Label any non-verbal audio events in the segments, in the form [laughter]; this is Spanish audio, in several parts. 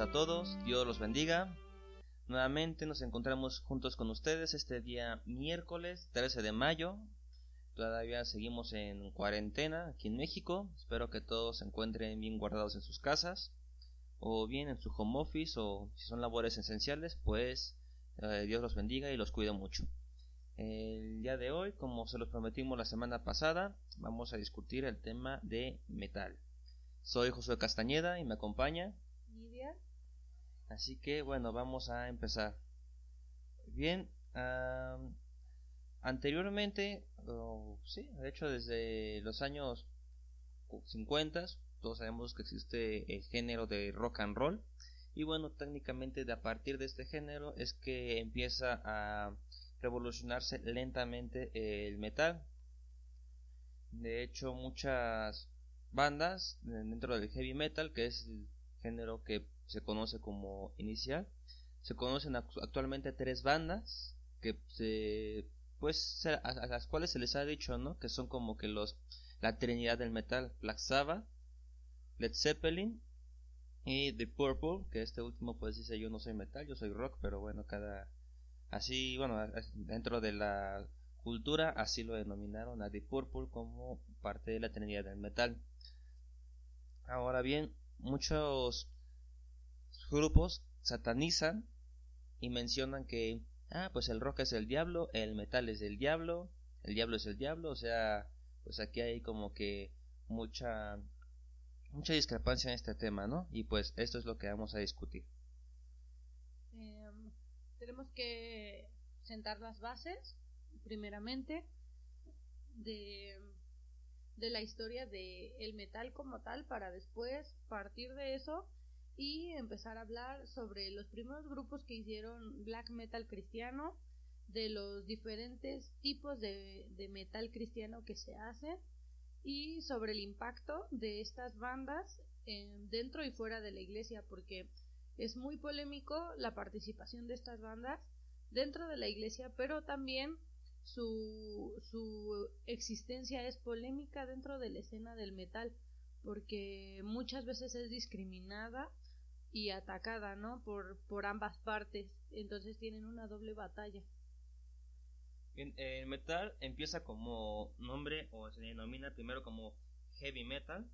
a todos. Dios los bendiga. Nuevamente nos encontramos juntos con ustedes este día miércoles 13 de mayo. Todavía seguimos en cuarentena aquí en México. Espero que todos se encuentren bien guardados en sus casas o bien en su home office o si son labores esenciales, pues eh, Dios los bendiga y los cuide mucho. El día de hoy, como se los prometimos la semana pasada, vamos a discutir el tema de metal. Soy Josué Castañeda y me acompaña. Así que bueno, vamos a empezar. Bien, anteriormente, o sí, de hecho desde los años 50, todos sabemos que existe el género de rock and roll. Y bueno, técnicamente de a partir de este género es que empieza a revolucionarse lentamente el metal. De hecho, muchas bandas dentro del heavy metal, que es el género que se conoce como inicial. Se conocen actualmente tres bandas que se pues a, a las cuales se les ha dicho, ¿no? Que son como que los la trinidad del metal, Black Sabbath, Led Zeppelin y The Purple, que este último pues dice yo no soy metal, yo soy rock, pero bueno, cada así, bueno, dentro de la cultura así lo denominaron a The Purple como parte de la trinidad del metal. Ahora bien, muchos grupos satanizan y mencionan que ah pues el rock es el diablo el metal es el diablo el diablo es el diablo o sea pues aquí hay como que mucha mucha discrepancia en este tema no y pues esto es lo que vamos a discutir. Em, tenemos que sentar las bases, primeramente, de, de la historia del el metal como tal, para después partir de eso y empezar a hablar sobre los primeros grupos que hicieron black metal cristiano, de los diferentes tipos de, de metal cristiano que se hacen y sobre el impacto de estas bandas em, dentro y fuera de la iglesia, porque es muy polémico la participación de estas bandas dentro de la iglesia, pero también su, su existencia es polémica dentro de la escena del metal, porque muchas veces es discriminada y atacada, ¿no? Por, por ambas partes, entonces tienen una doble batalla. El metal empieza como nombre o se denomina primero como heavy metal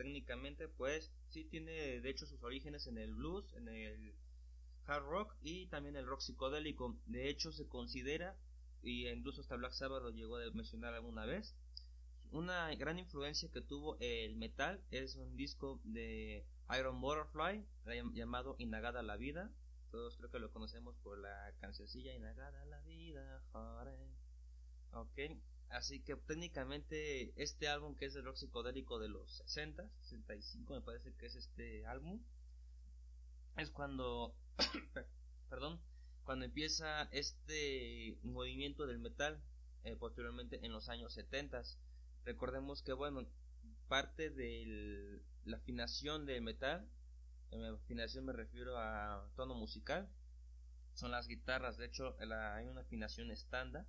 técnicamente pues sí tiene de hecho sus orígenes en el blues en el hard rock y también el rock psicodélico de hecho se considera y incluso hasta Black Sabbath lo llegó a mencionar alguna vez una gran influencia que tuvo el metal es un disco de Iron Butterfly llam- llamado Inagada la vida todos creo que lo conocemos por la cancioncilla Inagada la vida jare. así que técnicamente este álbum que es el rock psicodélico de los 60 65 me parece que es este álbum es cuando [coughs] perdón cuando empieza este movimiento del metal eh, posteriormente en los años 70 recordemos que bueno parte de la afinación del metal en afinación me refiero a tono musical son las guitarras de hecho la- hay una afinación estándar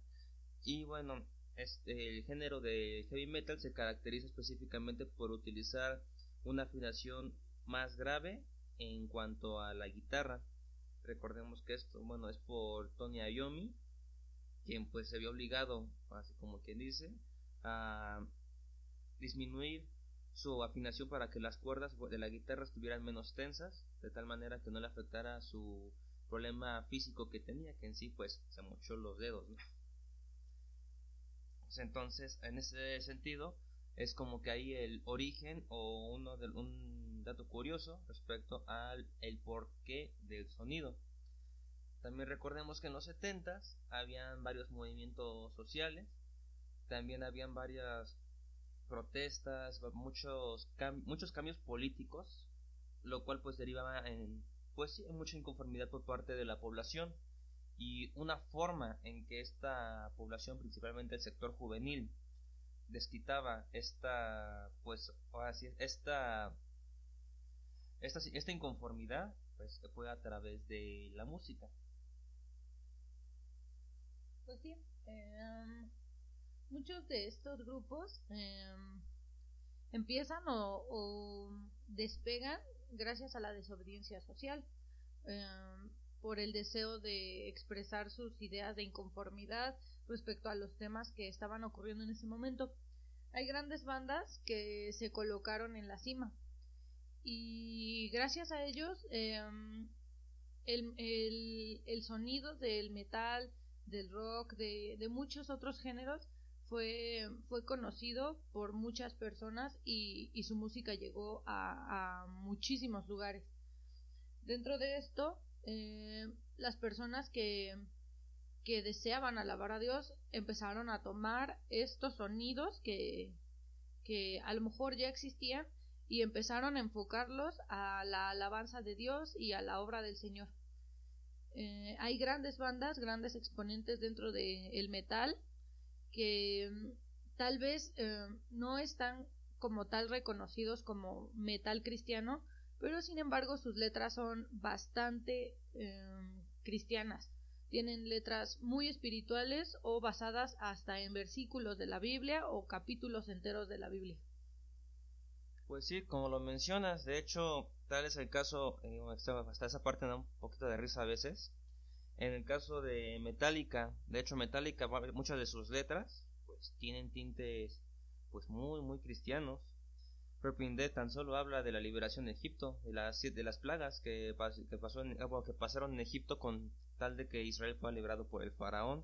y bueno este, el género de heavy metal se caracteriza específicamente por utilizar una afinación más grave en cuanto a la guitarra. Recordemos que esto bueno es por Tony Iommi quien pues se vio obligado así como quien dice a disminuir su afinación para que las cuerdas de la guitarra estuvieran menos tensas de tal manera que no le afectara su problema físico que tenía que en sí pues se mochó los dedos. Pues entonces en ese sentido es como que ahí el origen o uno de, un dato curioso respecto al el porqué del sonido también recordemos que en los 70 habían varios movimientos sociales también habían varias protestas muchos cam muchos cambios políticos lo cual pues derivaba en pues sí, en mucha inconformidad por parte de la población y una forma en que esta población principalmente el sector juvenil desquitaba esta, pues, ahora sí, esta, esta, esta inconformidad, pues fue a través de la música. Pues sí, em, muchos de estos grupos em, empiezan o, despegan gracias a la desobediencia social, em, por el deseo de expresar sus ideas de inconformidad respecto a los temas que estaban ocurriendo en ese momento. Hay grandes bandas que se colocaron en la cima y gracias a ellos el, el, el, sonido del metal, del rock, de, de muchos otros géneros fue, fue conocido por muchas personas y, y su música llegó a, a, muchísimos lugares. Dentro de esto, eh, las personas que, que deseaban alabar a Dios empezaron a tomar estos sonidos que, que a lo mejor ya existían y empezaron a enfocarlos a la alabanza de Dios y a la obra del Señor. Eh, hay grandes bandas, grandes exponentes dentro del metal que mm, tal vez eh, no están como tal reconocidos como metal cristiano, pero sin embargo sus letras son bastante em, cristianas. Tienen letras muy espirituales o basadas hasta en versículos de la Biblia o capítulos enteros de la Biblia. Pues sí, como lo mencionas, de hecho, tal es el caso, eh, hasta esa parte da un poquito de risa a veces. En el caso de Metallica, de hecho Metallica, muchas de sus letras pues, tienen tintes pues muy muy cristianos. Purple Dead tan solo habla de la liberación de Egipto, de las de las plagas que, que, en, que pasaron en Egipto con tal de que Israel fue librado por el faraón.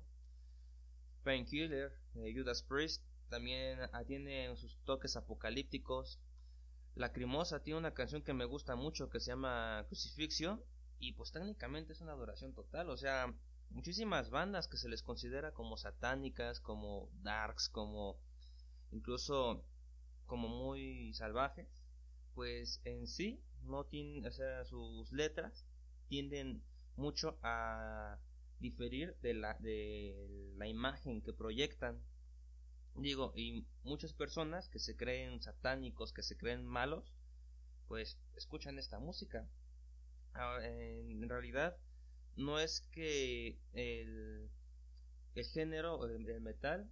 Painkiller, de Judas Priest, también tiene sus toques apocalípticos. Lacrimosa tiene una canción que me gusta mucho que se llama Crucifixion y pues técnicamente es una adoración total, o sea, muchísimas bandas que se les considera como satánicas, como darks, como incluso como muy salvajes, pues en sí no tienen, o sea, sus letras tienden mucho a diferir de la de la imagen que proyectan. Digo, y muchas personas que se creen satánicos, que se creen malos, pues escuchan esta música. Ah, en realidad no es que el, el género del metal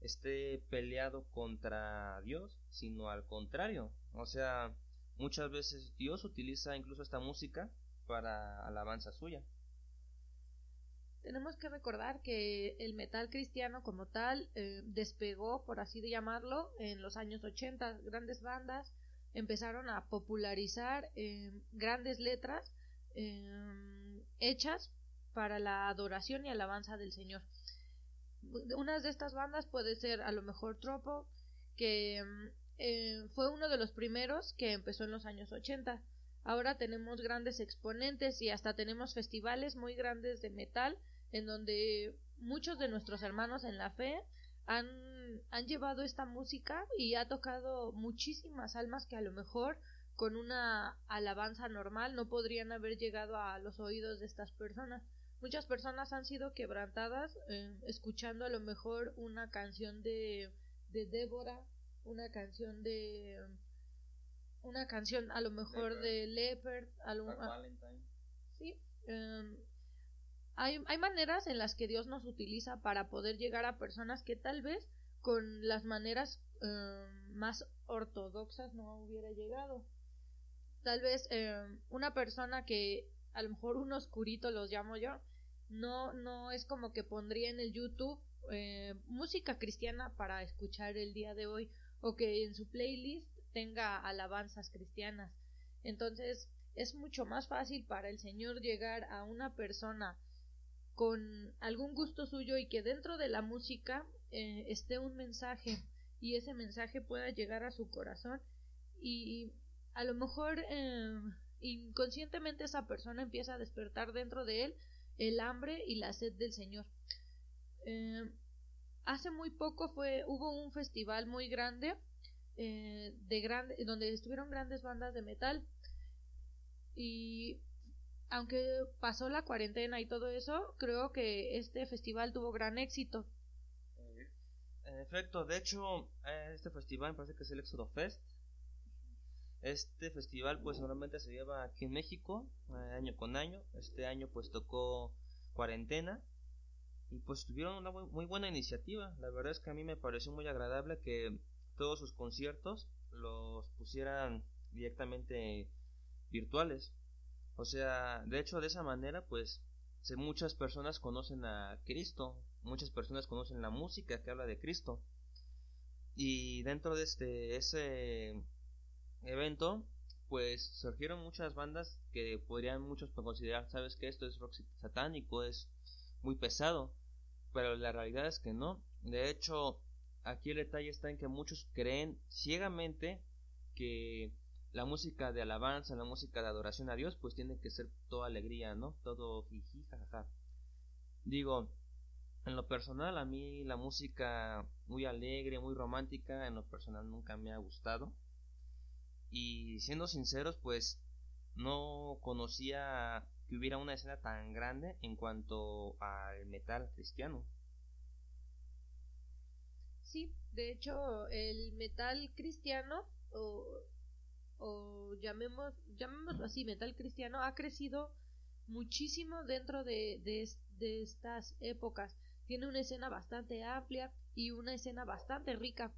esté peleado contra Dios, sino al contrario. O sea, muchas veces Dios utiliza incluso esta música para alabanza suya. Tenemos que recordar que el metal cristiano como tal eh, despegó, por así de llamarlo, en los años 80. Grandes bandas empezaron a popularizar eh, grandes letras Em, hechas para la adoración y alabanza del Señor. Una de estas bandas puede ser a lo mejor Tropo, que em, eh, fue uno de los primeros que empezó en los años 80. Ahora tenemos grandes exponentes y hasta tenemos festivales muy grandes de metal en donde muchos de nuestros hermanos en la fe han, han llevado esta música y ha tocado muchísimas almas que a lo mejor con una alabanza normal no podrían haber llegado a los oídos de estas personas. Muchas personas han sido quebrantadas eh, escuchando a lo mejor una canción de, de Débora, una canción de una canción a lo mejor de Leopard, sí, em, hay, hay maneras en las que Dios nos utiliza para poder llegar a personas que tal vez con las maneras em, más ortodoxas no hubiera llegado tal vez eh, una persona que a lo mejor un oscurito los llamo yo, no, no es como que pondría en el YouTube eh, música cristiana para escuchar el día de hoy o que en su playlist tenga alabanzas cristianas. Entonces es mucho más fácil para el Señor llegar a una persona con algún gusto suyo y que dentro de la música eh, esté un mensaje y ese mensaje pueda llegar a su corazón y a lo mejor eh, inconscientemente esa persona empieza a despertar dentro de él el hambre y la sed del Señor. Eh, hace muy poco fue hubo un festival muy grande eh, de grande donde estuvieron grandes bandas de metal y aunque pasó la cuarentena y todo eso creo que este festival tuvo gran éxito efecto, de hecho, eh, este festival me parece que es el Éxodo Fest. Este festival pues normalmente se lleva aquí en México, eh, año con año. Este año pues tocó cuarentena y pues tuvieron una muy buena iniciativa. La verdad es que a mí me pareció muy agradable que todos sus conciertos los pusieran directamente virtuales. O sea, de hecho de esa manera pues muchas personas conocen a Cristo, muchas personas conocen la música que habla de Cristo. Y dentro de este ese evento, pues surgieron muchas bandas que podrían muchos considerar, sabes que esto es rock satánico, es muy pesado, pero la realidad es que no. De hecho, aquí el detalle está en que muchos creen ciegamente que la música de alabanza, la música de adoración a Dios, pues tiene que ser toda alegría, ¿no? Todo jiji, jajaja. Digo, en lo personal a mí la música muy alegre, muy romántica, en lo personal nunca me ha gustado. Y siendo sinceros, pues no conocía que hubiera una escena tan grande en cuanto al metal cristiano. Sí, de hecho el metal cristiano o o llamemos, llamémoslo así, metal cristiano, ha crecido muchísimo dentro de, de, estas épocas. Tiene una escena bastante amplia y una escena bastante rica.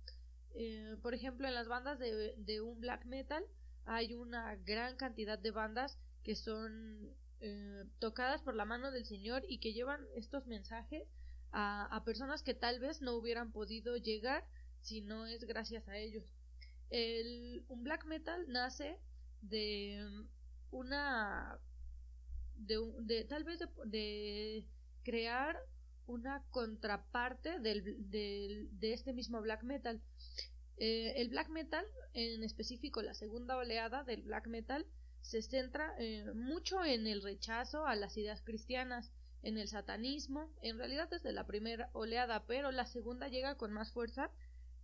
Eh, por ejemplo, en las bandas de, de, un black metal hay una gran cantidad de bandas que son eh, tocadas por la mano del Señor y que llevan estos mensajes a, a personas que tal vez no hubieran podido llegar si no es gracias a ellos. El, un black metal nace de una de, de tal vez de, crear una contraparte del, del, de este mismo black metal. Eh, el black metal, en específico la segunda oleada del black metal, se centra eh, mucho en el rechazo a las ideas cristianas, en el satanismo, en realidad desde la primera oleada, pero la segunda llega con más fuerza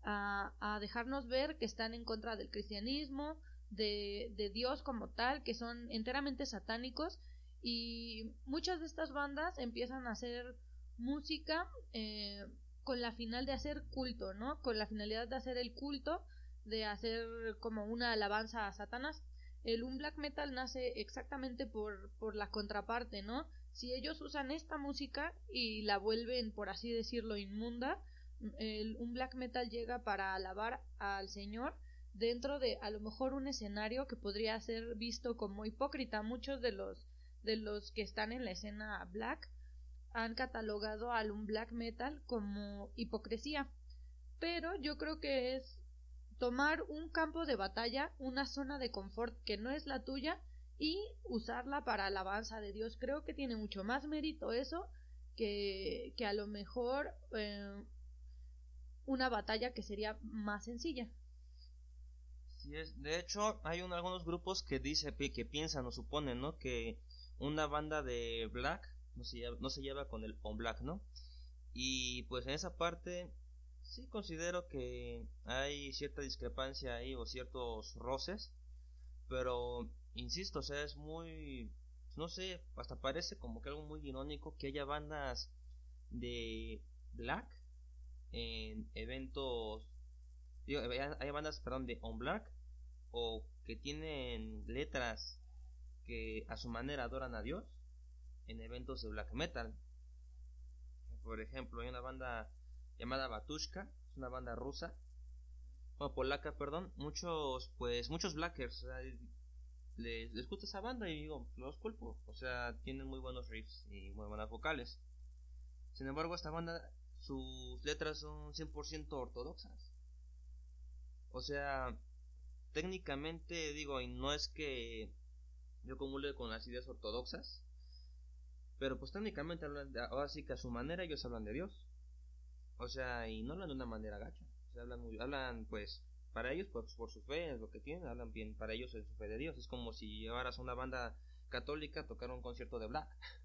a, dejarnos ver que están en contra del cristianismo, de, de, Dios como tal, que son enteramente satánicos. Y muchas de estas bandas empiezan a hacer música eh, con la final de hacer culto, ¿no? Con la finalidad de hacer el culto, de hacer como una alabanza a Satanás. El un black metal nace exactamente por, por la contraparte, ¿no? Si ellos usan esta música y la vuelven, por así decirlo, inmunda, un black metal llega para alabar al Señor dentro de a lo mejor un escenario que podría ser visto como hipócrita. Muchos de los de los que están en la escena black han catalogado al un black metal como hipocresía. Pero yo creo que es tomar un campo de batalla, una zona de confort que no es la tuya y usarla para alabanza de Dios. Creo que tiene mucho más mérito eso que, que a lo mejor eh, una batalla que sería más sencilla. Sí es. De hecho, hay algunos grupos que dice que piensan o suponen, ¿no? Que una banda de black no se lleva, no se lleva con el on black, ¿no? Y pues en esa parte sí considero que hay cierta discrepancia ahí o ciertos roces, pero insisto, o sea, es muy no sé, hasta parece como que algo muy irónico que haya bandas de black en eventos hay bandas perdón de on black o que tienen letras que a su manera adoran a Dios en eventos de black metal. Por ejemplo hay una banda llamada Batushka es una banda rusa o polaca perdón. Muchos pues muchos blackers les, gusta esa banda y digo los culpo. O sea tienen muy buenos riffs y muy buenas vocales. Sin embargo esta banda sus letras son 100% ortodoxas. O sea, técnicamente digo, y no es que yo comule con las ideas ortodoxas, pero pues técnicamente hablan, de, ahora sí que a su manera ellos hablan de Dios. O sea, y no hablan de una manera gacha. Hablan, muy, hablan pues para ellos pues por su fe, es lo que tienen, hablan bien para ellos en su fe de Dios. Es como si llevaras a una banda católica a tocar un concierto de black. [laughs]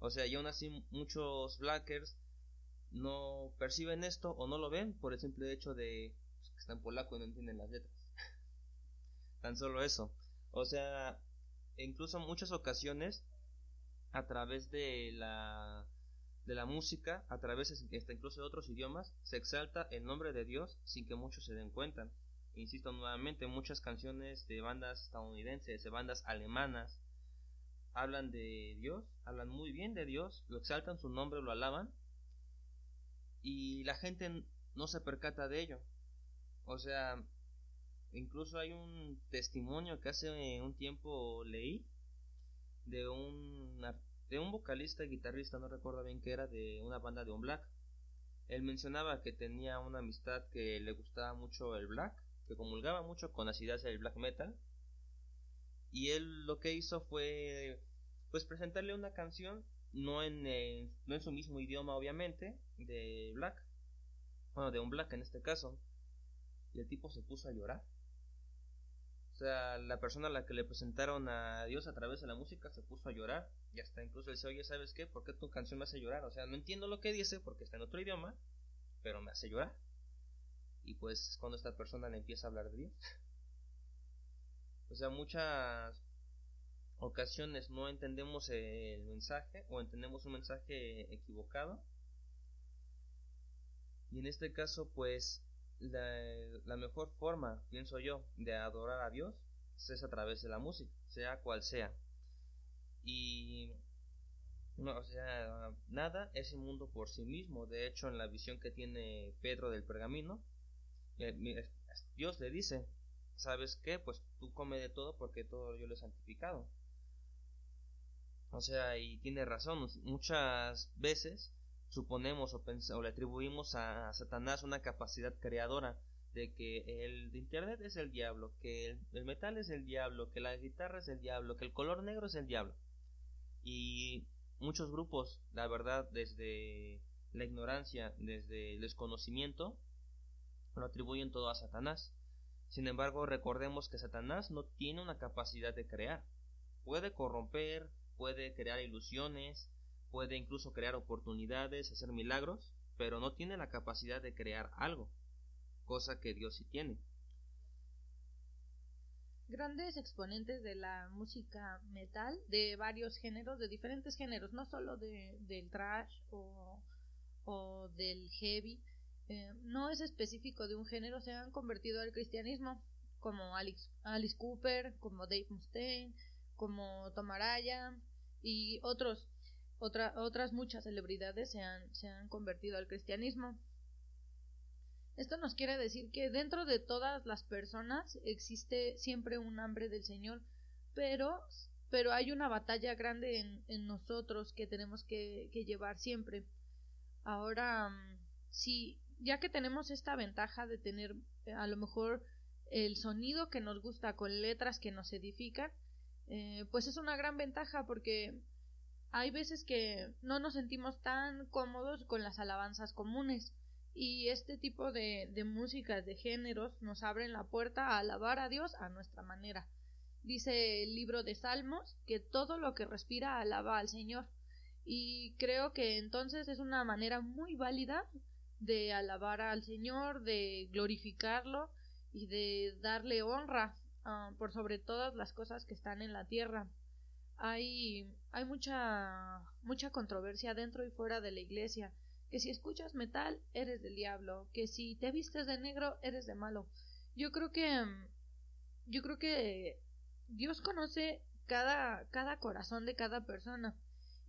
O sea, y aún así muchos blackers no perciben esto o no lo ven por el simple hecho de pues, que están polaco y no entienden las letras. [laughs] Tan solo eso. O sea, incluso en muchas ocasiones a través de la de la música, a través hasta incluso de otros idiomas, se exalta el nombre de Dios sin que muchos se den cuenta. Insisto nuevamente, muchas canciones de bandas estadounidenses, de bandas alemanas, hablan de Dios, hablan muy bien de Dios, lo exaltan su nombre, lo alaban, y la gente no se percata de ello. O sea, incluso hay un testimonio que hace un tiempo leí de un de un vocalista y guitarrista, no recuerdo bien qué era, de una banda de un black. Él mencionaba que tenía una amistad que le gustaba mucho el black, que comulgaba mucho con las ideas del black metal. Y él lo que hizo fue pues presentarle una canción, no en, no en su mismo idioma obviamente, de black, bueno, de un black en este caso. Y el tipo se puso a llorar. O sea, la persona a la que le presentaron a Dios a través de la música se puso a llorar. Y hasta incluso dice, oye, ¿sabes qué? ¿Por qué tu canción me hace llorar? O sea, no entiendo lo que dice porque está en otro idioma, pero me hace llorar. Y pues cuando esta persona le empieza a hablar de Dios. [laughs] o sea, muchas ocasiones no entendemos el mensaje o entendemos un mensaje equivocado. Y en este caso, pues la, mejor forma, pienso yo, de adorar a Dios es a través de la música, sea cual sea. Y no, o sea, nada es mundo por sí mismo. De hecho, en la visión que tiene Pedro del pergamino, eh, Dios le dice, ¿sabes qué? Pues tú come de todo porque todo yo lo he santificado. O sea, y tiene razón, muchas veces suponemos o, le atribuimos a Satanás una capacidad creadora de que el internet es el diablo, que el, metal es el diablo, que la guitarra es el diablo, que el color negro es el diablo. Y muchos grupos, la verdad, desde la ignorancia, desde el desconocimiento, lo atribuyen todo a Satanás. Sin embargo, recordemos que Satanás no tiene una capacidad de crear. Puede corromper, puede crear ilusiones, puede incluso crear oportunidades, hacer milagros, pero no tiene la capacidad de crear algo, cosa que Dios sí tiene. Grandes exponentes de la música metal, de varios géneros, de diferentes géneros, no solo de, del trash o, del heavy, eh, no es específico de un género, se han convertido al cristianismo, como Alice, Cooper, como Dave Mustaine, como Tomaraya y otros otras muchas celebridades se han, se han convertido al cristianismo. Esto nos quiere decir que dentro de todas las personas existe siempre un hambre del Señor, pero, pero hay una batalla grande en, en nosotros que tenemos que, llevar siempre. Ahora, sí, ya que tenemos esta ventaja de tener a lo mejor el sonido que nos gusta con letras que nos edifican, eh, pues es una gran ventaja porque hay veces que no nos sentimos tan cómodos con las alabanzas comunes. Y este tipo de, de músicas de géneros nos abren la puerta a alabar a Dios a nuestra manera. Dice el libro de Salmos que todo lo que respira alaba al Señor. Y creo que entonces es una manera muy válida de alabar al Señor, de glorificarlo y de darle honra ah, por sobre todas las cosas que están en la tierra hay, hay mucha, mucha controversia dentro y fuera de la iglesia, que si escuchas metal eres del diablo, que si te vistes de negro eres de malo. Yo creo que, yo creo que Dios conoce cada, cada corazón de cada persona.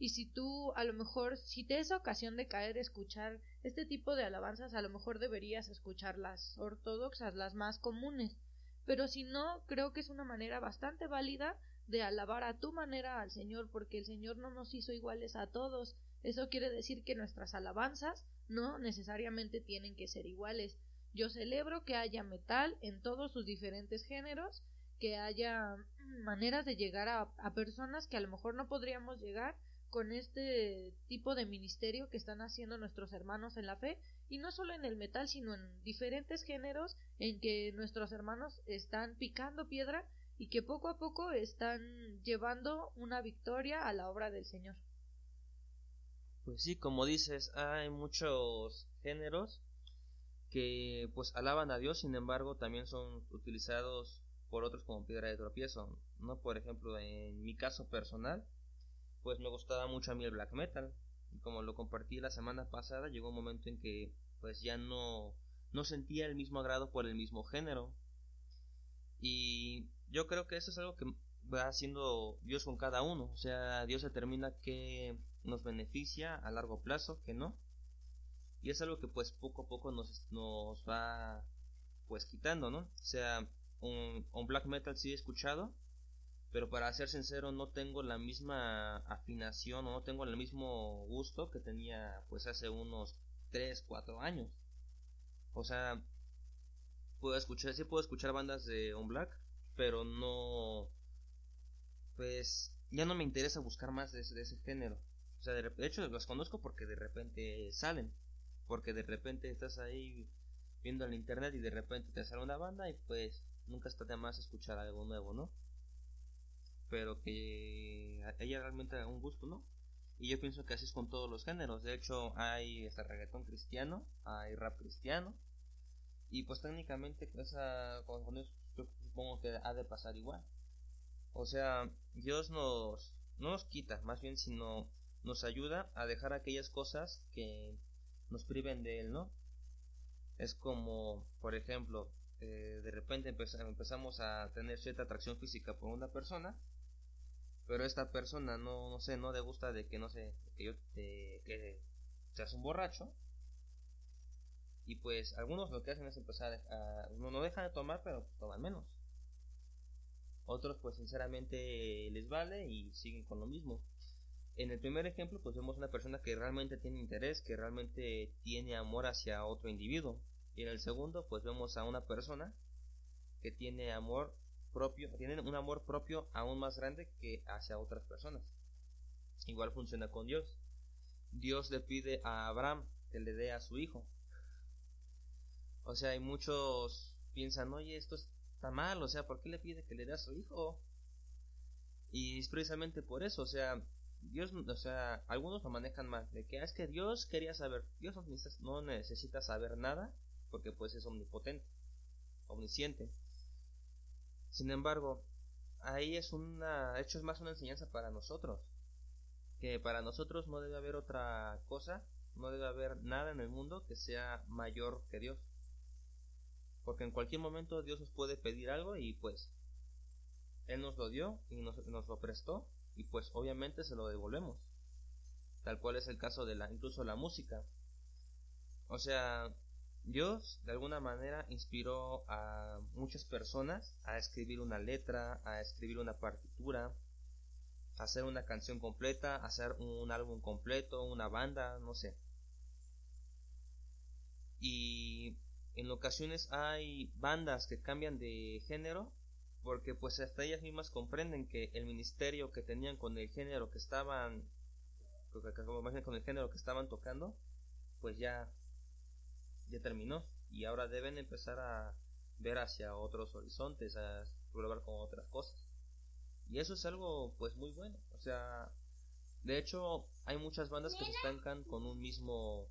Y si tú, a lo mejor, si te es ocasión de caer, escuchar este tipo de alabanzas, a lo mejor deberías escuchar las ortodoxas, las más comunes. Pero si no, creo que es una manera bastante válida de alabar a tu manera al Señor, porque el Señor no nos hizo iguales a todos. Eso quiere decir que nuestras alabanzas no necesariamente tienen que ser iguales. Yo celebro que haya metal en todos sus diferentes géneros, que haya maneras de llegar a, a personas que a lo mejor no podríamos llegar con este tipo de ministerio que están haciendo nuestros hermanos en la fe y no solo en el metal sino en diferentes géneros en que nuestros hermanos están picando piedra y que poco a poco están llevando una victoria a la obra del Señor. Pues sí, como dices, hay muchos géneros que pues alaban a Dios, sin embargo también son utilizados por otros como piedra de tropiezo, ¿no? Por ejemplo, en mi caso personal, pues me gustaba mucho a mí el black metal, como lo compartí la semana pasada, llegó un momento en que pues ya no, no sentía el mismo agrado por el mismo género. Y yo creo que eso es algo que va haciendo Dios con cada uno. O sea, Dios determina que nos beneficia a largo plazo, que no. Y es algo que pues poco a poco nos, nos va pues quitando, ¿no? O sea, un, un black metal sí he escuchado, pero para ser sincero no tengo la misma afinación o no tengo el mismo gusto que tenía pues hace unos 3, 4 años. O sea, puedo escuchar, sí puedo escuchar bandas de un black, pero no pues ya no me interesa buscar más de, ese género. O sea, de, hecho los conozco porque de repente salen, porque de repente estás ahí viendo en internet y de repente te sale una banda y pues nunca está de más escuchar algo nuevo, ¿no? Pero que ella realmente haga un gusto, ¿no? Y yo pienso que así es con todos los géneros. De hecho, hay este reggaetón cristiano, hay rap cristiano. Y pues técnicamente esa, con eso yo supongo que ha de pasar igual. O sea, Dios nos, no nos quita, más bien, sino nos ayuda a dejar aquellas cosas que nos priven de Él, ¿no? Es como, por ejemplo, eh, de repente empezamos a tener cierta atracción física por una persona, pero esta persona no, no sé, no le gusta de que, no sé, que yo te, que seas un borracho, y pues algunos lo que hacen es empezar a, no, no dejan de tomar, pero toman menos. Otros pues sinceramente les vale y siguen con lo mismo. En el primer ejemplo pues vemos una persona que realmente tiene interés, que realmente tiene amor hacia otro individuo. Y en el segundo pues vemos a una persona que tiene amor propio, tiene un amor propio aún más grande que hacia otras personas. Igual funciona con Dios. Dios le pide a Abraham que le dé a su hijo. O sea, hay muchos piensan, oye, esto es está mal, o sea, ¿por qué le pide que le dé a su hijo? Y es precisamente por eso, o sea, Dios, o sea, algunos lo manejan mal, de que ah, es que Dios quería saber, Dios no necesita, saber nada, porque pues es omnipotente, omnisciente. Sin embargo, ahí es una, hecho es más una enseñanza para nosotros, que para nosotros no debe haber otra cosa, no debe haber nada en el mundo que sea mayor que Dios. Porque en cualquier momento Dios nos puede pedir algo y pues Él nos lo dio y nos, lo prestó y pues obviamente se lo devolvemos. Tal cual es el caso de la, incluso la música. O sea, Dios de alguna manera inspiró a muchas personas a escribir una letra, a escribir una partitura, a hacer una canción completa, a hacer un álbum completo, una banda, no sé. Y en ocasiones hay bandas que cambian de género porque pues hasta ellas mismas comprenden que el ministerio que tenían con el género que estaban con el género que estaban tocando pues ya ya terminó. Y ahora deben empezar a ver hacia otros horizontes a probar con otras cosas. Y eso es algo pues muy bueno. O sea de hecho hay muchas bandas que se estancan con un mismo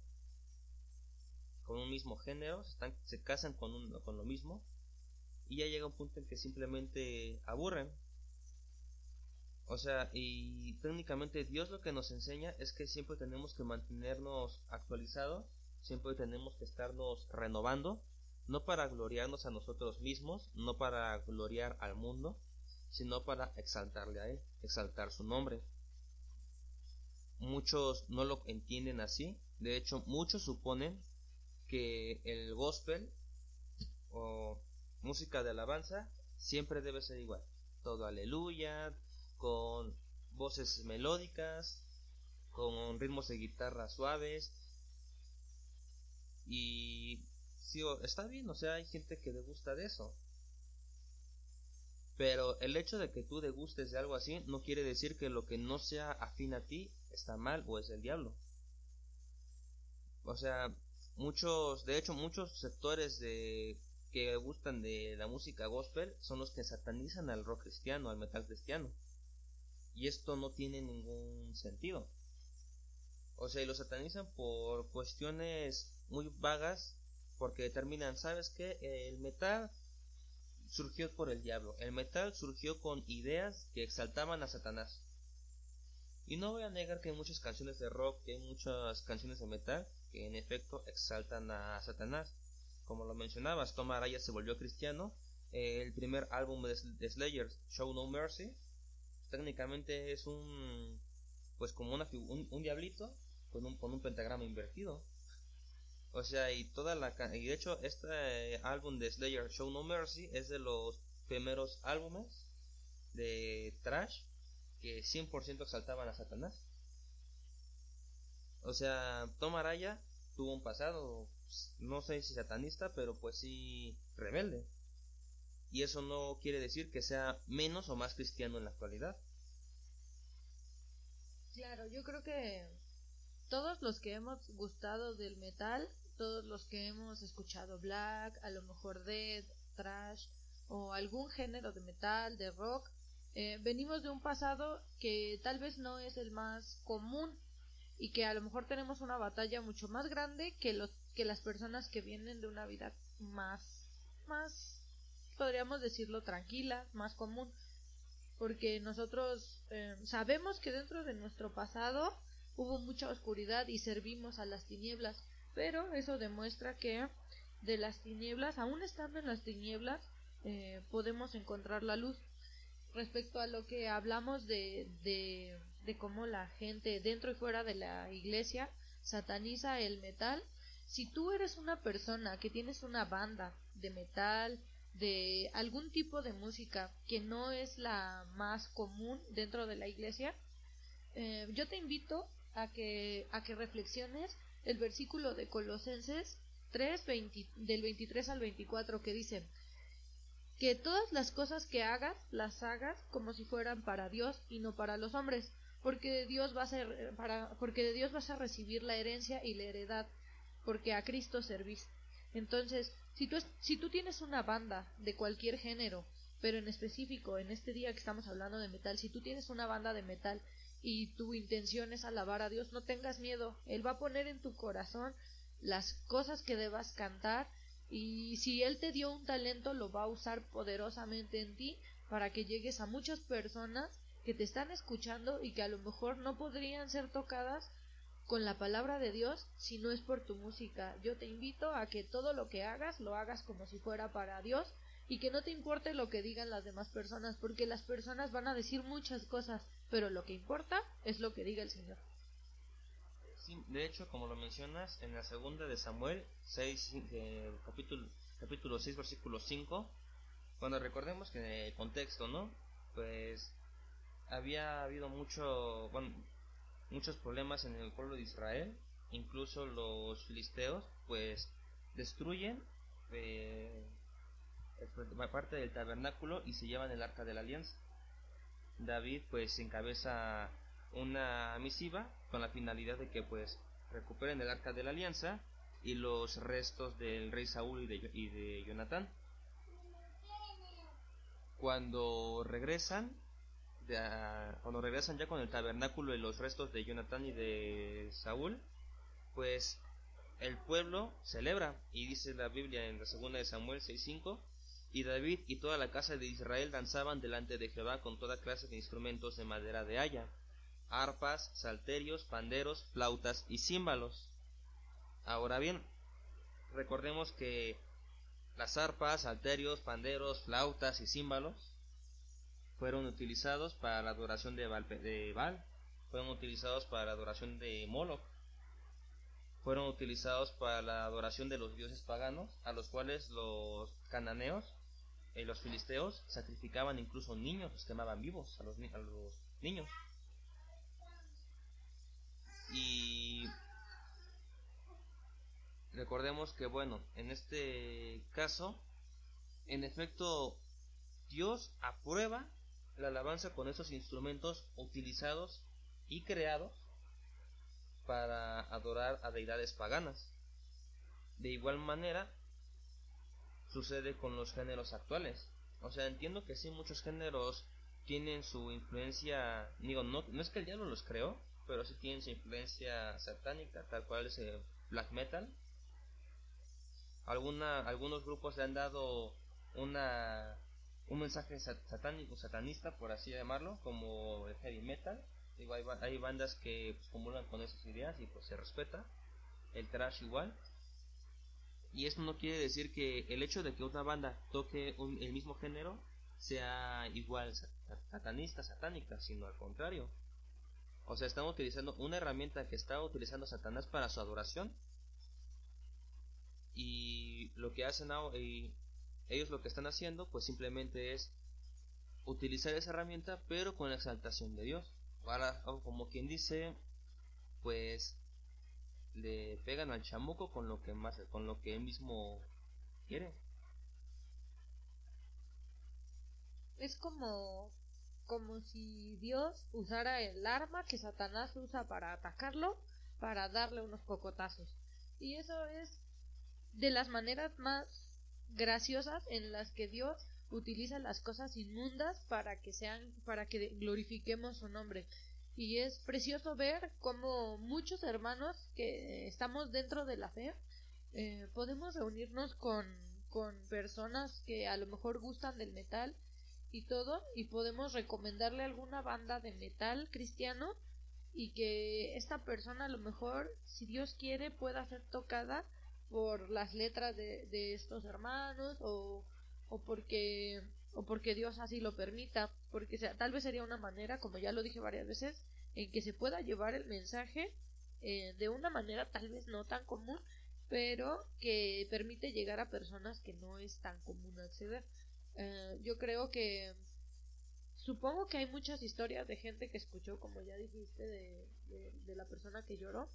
con un mismo género, se, están, se casan con, un, con lo mismo y ya llega un punto en que simplemente aburren. O sea, y técnicamente Dios lo que nos enseña es que siempre tenemos que mantenernos actualizados, siempre tenemos que estarnos renovando, no para gloriarnos a nosotros mismos, no para gloriar al mundo, sino para exaltarle a Él, exaltar su nombre. Muchos no lo entienden así, de hecho muchos suponen que el gospel o música de alabanza siempre debe ser igual. Todo aleluya, con voces melódicas, con ritmos de guitarra suaves. Y sí, está bien, o sea, hay gente que le gusta de eso. Pero el hecho de que tú degustes de algo así no quiere decir que lo que no sea afín a ti está mal o es el diablo. O sea, muchos, de hecho, muchos sectores de que gustan de la música gospel son los que satanizan al rock cristiano, al metal cristiano. Y esto no tiene ningún sentido. O sea, y lo satanizan por cuestiones muy vagas, porque determinan, ¿sabes qué? El metal surgió por el diablo. El metal surgió con ideas que exaltaban a Satanás. Y no voy a negar que hay muchas canciones de rock, que hay muchas canciones de metal que en efecto exaltan a Satanás. Como lo mencionabas, Tom Araya se volvió cristiano. el primer álbum de Slayer, Show No Mercy, técnicamente es un pues como una, un, diablito con un, con un pentagrama invertido. O sea, y toda la y de hecho este álbum de Slayer Show No Mercy es de los primeros álbumes de trash que 100% exaltaban a Satanás. O sea, Tom Araya tuvo un pasado, no sé si satanista, pero pues sí rebelde. Y eso no quiere decir que sea menos o más cristiano en la actualidad. Claro, yo creo que todos los que hemos gustado del metal, todos los que hemos escuchado black, a lo mejor death, trash o algún género de metal, de rock, eh, venimos de un pasado que tal vez no es el más común y que a lo mejor tenemos una batalla mucho más grande que los que las personas que vienen de una vida más más podríamos decirlo tranquila, más común porque nosotros eh, sabemos que dentro de nuestro pasado hubo mucha oscuridad y servimos a las tinieblas, pero eso demuestra que de las tinieblas, aún estando en las tinieblas, eh, podemos encontrar la luz. Respecto a lo que hablamos de, de, de cómo la gente dentro y fuera de la iglesia sataniza el metal, si tú eres una persona que tienes una banda de metal, de algún tipo de música que no es la más común dentro de la iglesia, eh, yo te invito a que, a que reflexiones el versículo de Colosenses 3, del 23 al 24 que dice que todas las cosas que hagas las hagas como si fueran para Dios y no para los hombres, porque de Dios vas a, para, porque de Dios vas a recibir la herencia y la heredad, porque a Cristo servís. Entonces, si tú, si tú tienes una banda de cualquier género, pero en específico, en este día que estamos hablando de metal, si tú tienes una banda de metal y tu intención es alabar a Dios, no tengas miedo. Él va a poner en tu corazón las cosas que debas cantar y si Él te dio un talento, lo va a usar poderosamente en ti para que llegues a muchas personas que te están escuchando y que a lo mejor no podrían ser tocadas con la palabra de Dios si no es por tu música. Yo te invito a que todo lo que hagas lo hagas como si fuera para Dios y que no te importe lo que digan las demás personas, porque las personas van a decir muchas cosas, pero lo que importa es lo que diga el Señor. de hecho, como lo mencionas, en la segunda de Samuel 6, eh, capítulo, capítulo 6, versículo 5, cuando recordemos que el contexto, ¿no? Pues había habido mucho, bueno, muchos problemas en el pueblo de Israel, incluso los filisteos, pues destruyen eh, parte del tabernáculo y se llevan el arca de la alianza. David pues encabeza una misiva con la finalidad de que pues recuperen el arca de la alianza y los restos del rey Saúl y de, y de Jonatán. Cuando regresan, cuando regresan ya con el tabernáculo y los restos de Jonathan y de Saúl, pues el pueblo celebra y dice la Biblia en la segunda de Samuel 6:5 y David y toda la casa de Israel danzaban delante de Jehová con toda clase de instrumentos de madera de haya, arpas, salterios, panderos, flautas y címbalos. Ahora bien, recordemos que las arpas, salterios, panderos, flautas y címbalos fueron utilizados para la adoración de Baal, fueron utilizados para la adoración de Moloch, fueron utilizados para la adoración de los dioses paganos, a los cuales los cananeos y los filisteos sacrificaban incluso niños, los quemaban vivos a los, a los niños. Y recordemos que, bueno, en este caso, en efecto, Dios aprueba la alabanza con esos instrumentos utilizados y creados para adorar a deidades paganas. De igual manera, sucede con los géneros actuales. O sea, entiendo que sí, muchos géneros tienen su influencia, digo, no, no es que el diablo los creó, pero sí tienen su influencia satánica, tal cual es el black metal. Alguna, algunos grupos le han dado una un mensaje satánico, satanista, por así llamarlo, como el heavy metal, hay, bandas que pues, comulgan con esas ideas y pues se respeta. El trash igual. Y esto no quiere decir que el hecho de que una banda toque el mismo género sea igual satanista, satánica, sino al contrario. O sea, estamos utilizando una herramienta que está utilizando Satanás para su adoración. Y lo que hacen y ellos lo que están haciendo, pues simplemente es utilizar esa herramienta, pero con la exaltación de Dios. Para, como quien dice, pues le pegan al chamuco con lo que más, con lo que él mismo quiere. Es como como si Dios usara el arma que Satanás usa para atacarlo, para darle unos cocotazos. Y eso es de las maneras más graciosas en las que Dios utiliza las cosas inmundas para que sean para que glorifiquemos su nombre. Y es precioso ver cómo muchos hermanos que estamos dentro de la fe eh, podemos reunirnos con, con personas que a lo mejor gustan del metal y todo y podemos recomendarle alguna banda de metal cristiano y que esta persona a lo mejor si Dios quiere pueda ser tocada por las letras de, estos hermanos o, o porque o porque Dios así lo permita porque sea, tal vez sería una manera como ya lo dije varias veces en que se pueda llevar el mensaje eh, de una manera tal vez no tan común pero que permite llegar a personas que no es tan común acceder. Eh, yo creo que supongo que hay muchas historias de gente que escuchó, como ya dijiste, de, de, la persona que lloró,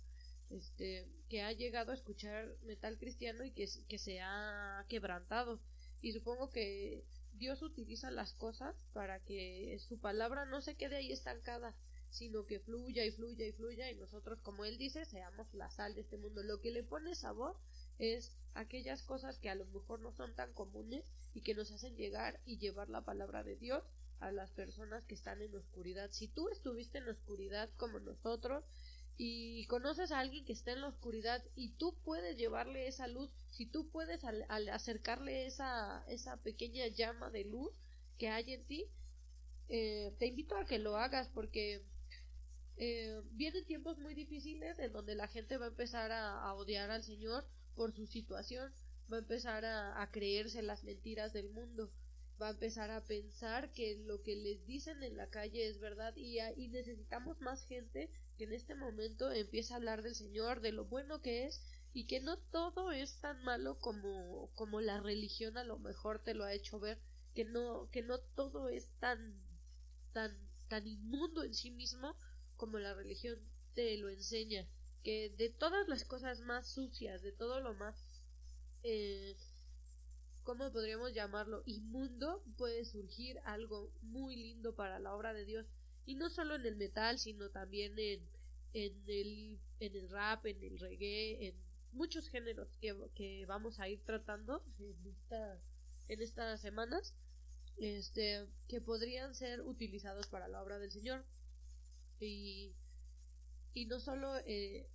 este, que ha llegado a escuchar metal cristiano y que, que se ha quebrantado. Y supongo que Dios utiliza las cosas para que su palabra no se quede ahí estancada, sino que fluya y fluya y fluya y nosotros, como él dice, seamos la sal de este mundo. Lo que le pone sabor es aquellas cosas que a lo mejor no son tan comunes y que nos hacen llegar y llevar la palabra de Dios a las personas que están en oscuridad. Si tú estuviste en oscuridad como nosotros y conoces a alguien que está en la oscuridad y tú puedes llevarle esa luz, si tú puedes acercarle esa, esa pequeña llama de luz que hay en ti, eh, te invito a que lo hagas porque eh, vienen tiempos muy difíciles en donde la gente va a empezar a odiar al Señor por su situación, va a empezar a, creerse las mentiras del mundo, va a empezar a pensar que lo que les dicen en la calle es verdad y, y necesitamos más gente que en este momento empiece a hablar del Señor, de lo bueno que es y que no todo es tan malo como, como la religión a lo mejor te lo ha hecho ver, que no, que no todo es tan, tan, tan inmundo en sí mismo como la religión te lo enseña que de todas las cosas más sucias, de todo lo más, eh, ¿cómo podríamos llamarlo? Inmundo, puede surgir algo muy lindo para la obra de Dios. Y no solo en el metal, sino también en, en, el, en el rap, en el reggae, en muchos géneros que, que vamos a ir tratando en, esta, en estas semanas, este, que podrían ser utilizados para la obra del Señor. Y y no solo eh,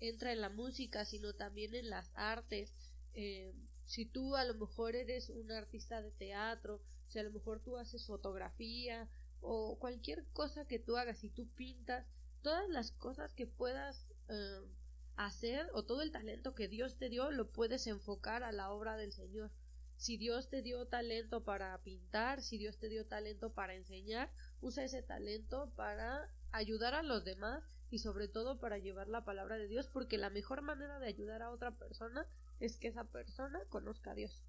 entra en la música, sino también en las artes. Eh, si tú a lo mejor eres un artista de teatro, si a lo mejor tú haces fotografía o cualquier cosa que tú hagas, si tú pintas, todas las cosas que puedas eh, hacer o todo el talento que Dios te dio lo puedes enfocar a la obra del Señor. Si Dios te dio talento para pintar, si Dios te dio talento para enseñar, usa ese talento para ayudar a los demás y sobre todo para llevar la palabra de Dios porque la mejor manera de ayudar a otra persona es que esa persona conozca a Dios.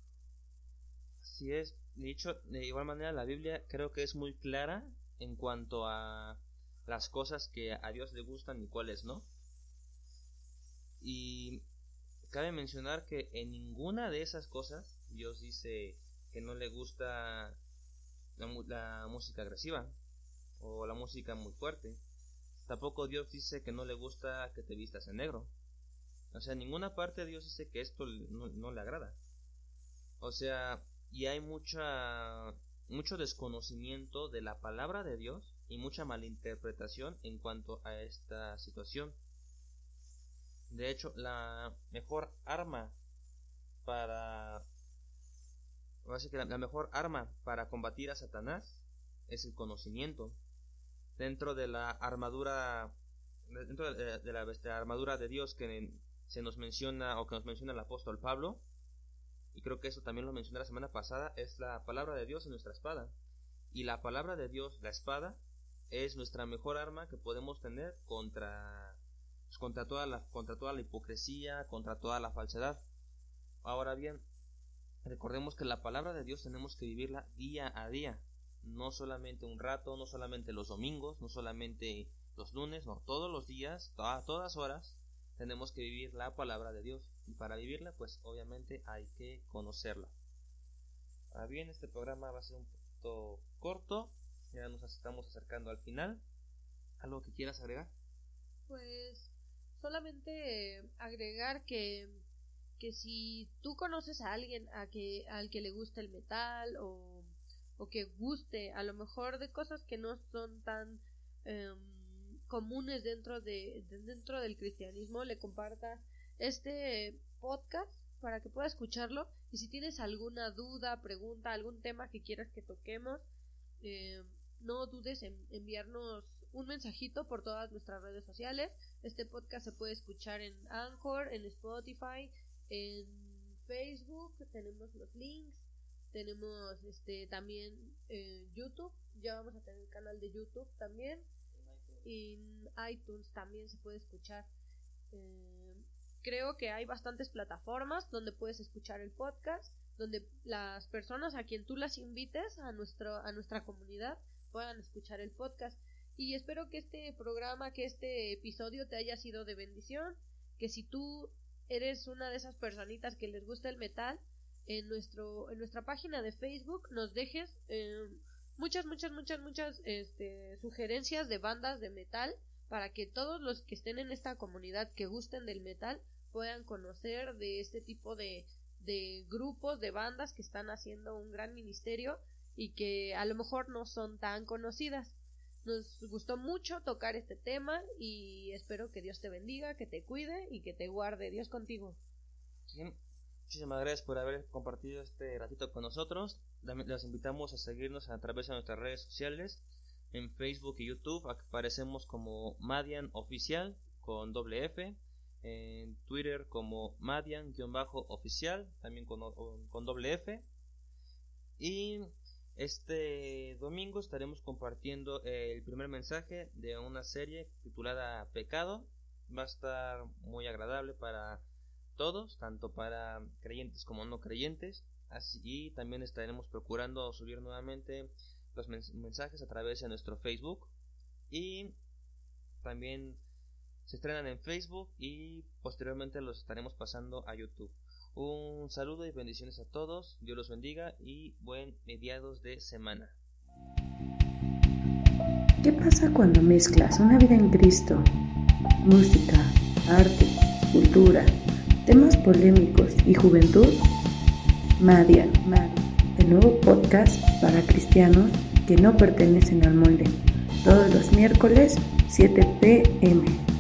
Así es, dicho de igual manera la Biblia creo que es muy clara en cuanto a las cosas que a Dios le gustan y cuáles no. Y cabe mencionar que en ninguna de esas cosas Dios dice que no le gusta la, la música agresiva o la música muy fuerte Tampoco Dios dice que no le gusta que te vistas en negro. O sea, en ninguna parte Dios dice que esto no, le agrada. O sea, y hay mucha mucho desconocimiento de la palabra de Dios y mucha malinterpretación en cuanto a esta situación. De hecho, la mejor arma para la mejor arma para combatir a Satanás es el conocimiento. dentro de la armadura dentro de la, armadura de Dios que se nos menciona o que nos menciona el apóstol Pablo y creo que eso también lo mencioné la semana pasada es la palabra de Dios en nuestra espada. Y la palabra de Dios la espada es nuestra mejor arma que podemos tener contra pues, contra toda la contra toda la hipocresía contra toda la falsedad. Ahora bien recordemos que la palabra de Dios tenemos que vivirla día a día. No solamente un rato, no solamente los domingos, no solamente los lunes, no, todos los días, a todas horas, tenemos que vivir la palabra de Dios. Y para vivirla, pues obviamente hay que conocerla. Ahora bien, este programa va a ser un poquito corto, ya nos estamos acercando al final. ¿Algo que quieras agregar? Pues solamente agregar que, que si tú conoces a alguien a que, al que le gusta el metal o o que guste a lo mejor de cosas que no son tan em, comunes dentro de, dentro del cristianismo le compartas este podcast para que pueda escucharlo. Y si tienes alguna duda pregunta algún tema que quieras que toquemos em, no dudes en enviarnos un mensajito por todas nuestras redes sociales. Este podcast se puede escuchar en Anchor en Spotify en Facebook. Tenemos los links. Tenemos este también eh, YouTube, ya vamos a tener el canal de YouTube también. Y en iTunes también se puede escuchar. Eh, creo que hay bastantes plataformas donde puedes escuchar el podcast, donde las personas a quien tú las invites a nuestro a nuestra comunidad puedan escuchar el podcast. Y espero que este programa, que este episodio te haya sido de bendición, que si tú eres una de esas personitas que les gusta el metal, en nuestro en nuestra página de Facebook nos dejes eh, muchas muchas muchas muchas este, sugerencias de bandas de metal para que todos los que estén en esta comunidad que gusten del metal puedan conocer de este tipo de, de grupos de bandas que están haciendo un gran ministerio y que a lo mejor no son tan conocidas nos gustó mucho tocar este tema y espero que Dios te bendiga, que te cuide y que te guarde. Dios contigo. Muchísimas gracias por haber compartido este ratito con nosotros. Les invitamos a seguirnos a través de nuestras redes sociales. En Facebook y YouTube aparecemos como Madian Oficial con doble F. En Twitter como Madian-oficial también con, con doble F. Y este domingo estaremos compartiendo el primer mensaje de una serie titulada Pecado. Va a estar muy agradable para todos, tanto para creyentes como no creyentes. Así también estaremos procurando subir nuevamente los mensajes a través de nuestro Facebook y también se estrenan en Facebook y posteriormente los estaremos pasando a YouTube. Un saludo y bendiciones a todos, Dios los bendiga y buen mediados de semana. ¿Qué pasa cuando mezclas una vida en Cristo, música, arte, cultura? temas polémicos y juventud, Madia, el nuevo podcast para cristianos que no pertenecen al molde, todos los miércoles 7 pm.